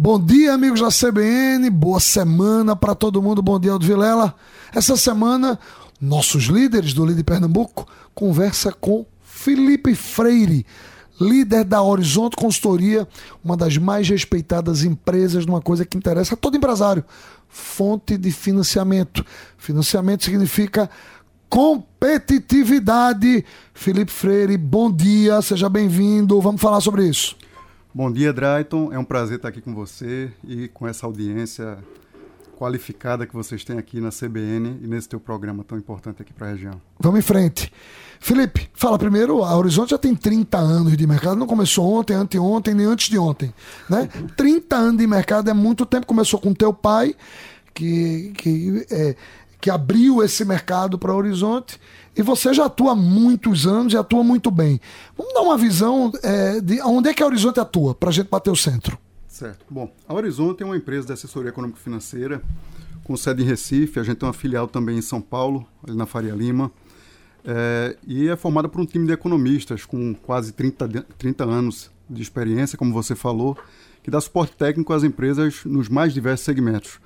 Bom dia, amigos da CBN. Boa semana para todo mundo. Bom dia, Aldo Vilela. Essa semana, nossos líderes do Líder Pernambuco conversa com Felipe Freire, líder da Horizonte Consultoria, uma das mais respeitadas empresas numa coisa que interessa a todo empresário: fonte de financiamento. Financiamento significa competitividade. Felipe Freire, bom dia, seja bem-vindo. Vamos falar sobre isso. Bom dia, Drayton. É um prazer estar aqui com você e com essa audiência qualificada que vocês têm aqui na CBN e nesse teu programa tão importante aqui para a região. Vamos em frente. Felipe, fala primeiro, a Horizonte já tem 30 anos de mercado, não começou ontem, anteontem, nem antes de ontem. Né? 30 anos de mercado é muito tempo, começou com teu pai, que, que, é, que abriu esse mercado para Horizonte, e você já atua há muitos anos e atua muito bem. Vamos dar uma visão é, de onde é que a Horizonte atua, para a gente bater o centro. Certo. Bom, a Horizonte é uma empresa de assessoria econômico-financeira com sede em Recife, a gente tem uma filial também em São Paulo, ali na Faria Lima, é, e é formada por um time de economistas com quase 30, 30 anos de experiência, como você falou, que dá suporte técnico às empresas nos mais diversos segmentos.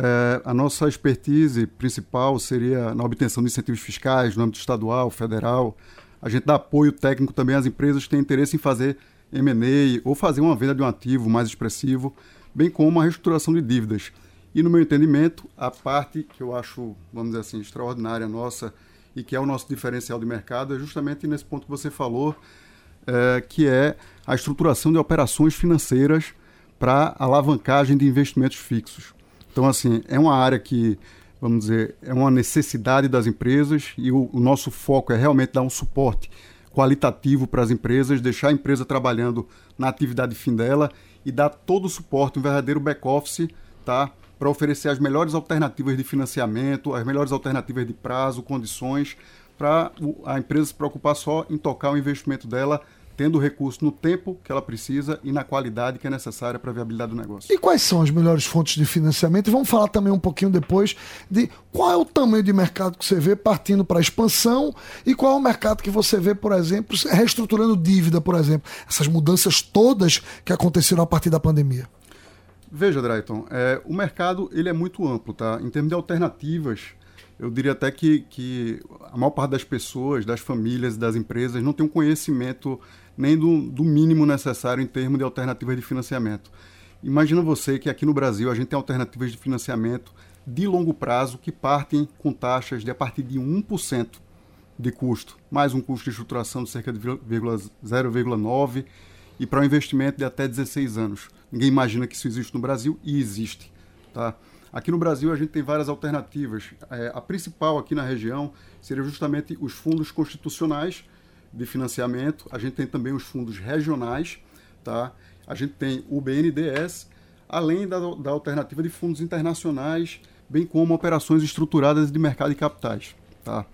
É, a nossa expertise principal seria na obtenção de incentivos fiscais no âmbito estadual, federal. A gente dá apoio técnico também às empresas que têm interesse em fazer M&A ou fazer uma venda de um ativo mais expressivo, bem como a reestruturação de dívidas. E no meu entendimento, a parte que eu acho, vamos dizer assim, extraordinária nossa e que é o nosso diferencial de mercado é justamente nesse ponto que você falou, é, que é a estruturação de operações financeiras para alavancagem de investimentos fixos. Então, assim, é uma área que, vamos dizer, é uma necessidade das empresas e o, o nosso foco é realmente dar um suporte qualitativo para as empresas, deixar a empresa trabalhando na atividade fim dela e dar todo o suporte, um verdadeiro back-office, tá? para oferecer as melhores alternativas de financiamento, as melhores alternativas de prazo, condições, para a empresa se preocupar só em tocar o investimento dela tendo o recurso no tempo que ela precisa e na qualidade que é necessária para a viabilidade do negócio. E quais são as melhores fontes de financiamento? E vamos falar também um pouquinho depois de qual é o tamanho de mercado que você vê partindo para a expansão e qual é o mercado que você vê, por exemplo, reestruturando dívida, por exemplo. Essas mudanças todas que aconteceram a partir da pandemia. Veja, Drayton, é, o mercado ele é muito amplo, tá? Em termos de alternativas, eu diria até que, que a maior parte das pessoas, das famílias, das empresas não tem um conhecimento nem do, do mínimo necessário em termos de alternativas de financiamento. Imagina você que aqui no Brasil a gente tem alternativas de financiamento de longo prazo que partem com taxas de a partir de 1% de custo, mais um custo de estruturação de cerca de 0,9% e para um investimento de até 16 anos. Ninguém imagina que isso existe no Brasil e existe. Tá? Aqui no Brasil a gente tem várias alternativas. É, a principal aqui na região seria justamente os fundos constitucionais, de financiamento, a gente tem também os fundos regionais, tá? a gente tem o BNDES, além da, da alternativa de fundos internacionais, bem como operações estruturadas de mercado de capitais. Tá?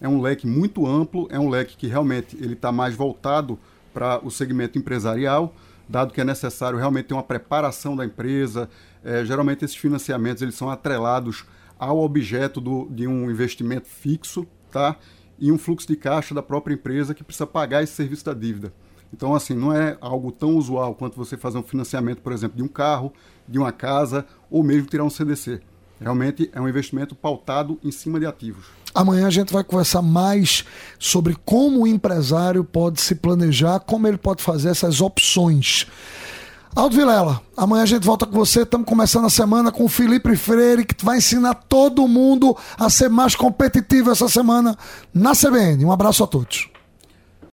É um leque muito amplo, é um leque que realmente ele está mais voltado para o segmento empresarial, dado que é necessário realmente ter uma preparação da empresa. É, geralmente esses financiamentos eles são atrelados ao objeto do, de um investimento fixo, tá? e um fluxo de caixa da própria empresa que precisa pagar esse serviço da dívida. Então, assim, não é algo tão usual quanto você fazer um financiamento, por exemplo, de um carro, de uma casa ou mesmo tirar um CDC. Realmente é um investimento pautado em cima de ativos. Amanhã a gente vai conversar mais sobre como o empresário pode se planejar, como ele pode fazer essas opções. Aldo Vilela, amanhã a gente volta com você. Estamos começando a semana com o Felipe Freire, que vai ensinar todo mundo a ser mais competitivo essa semana na CBN. Um abraço a todos.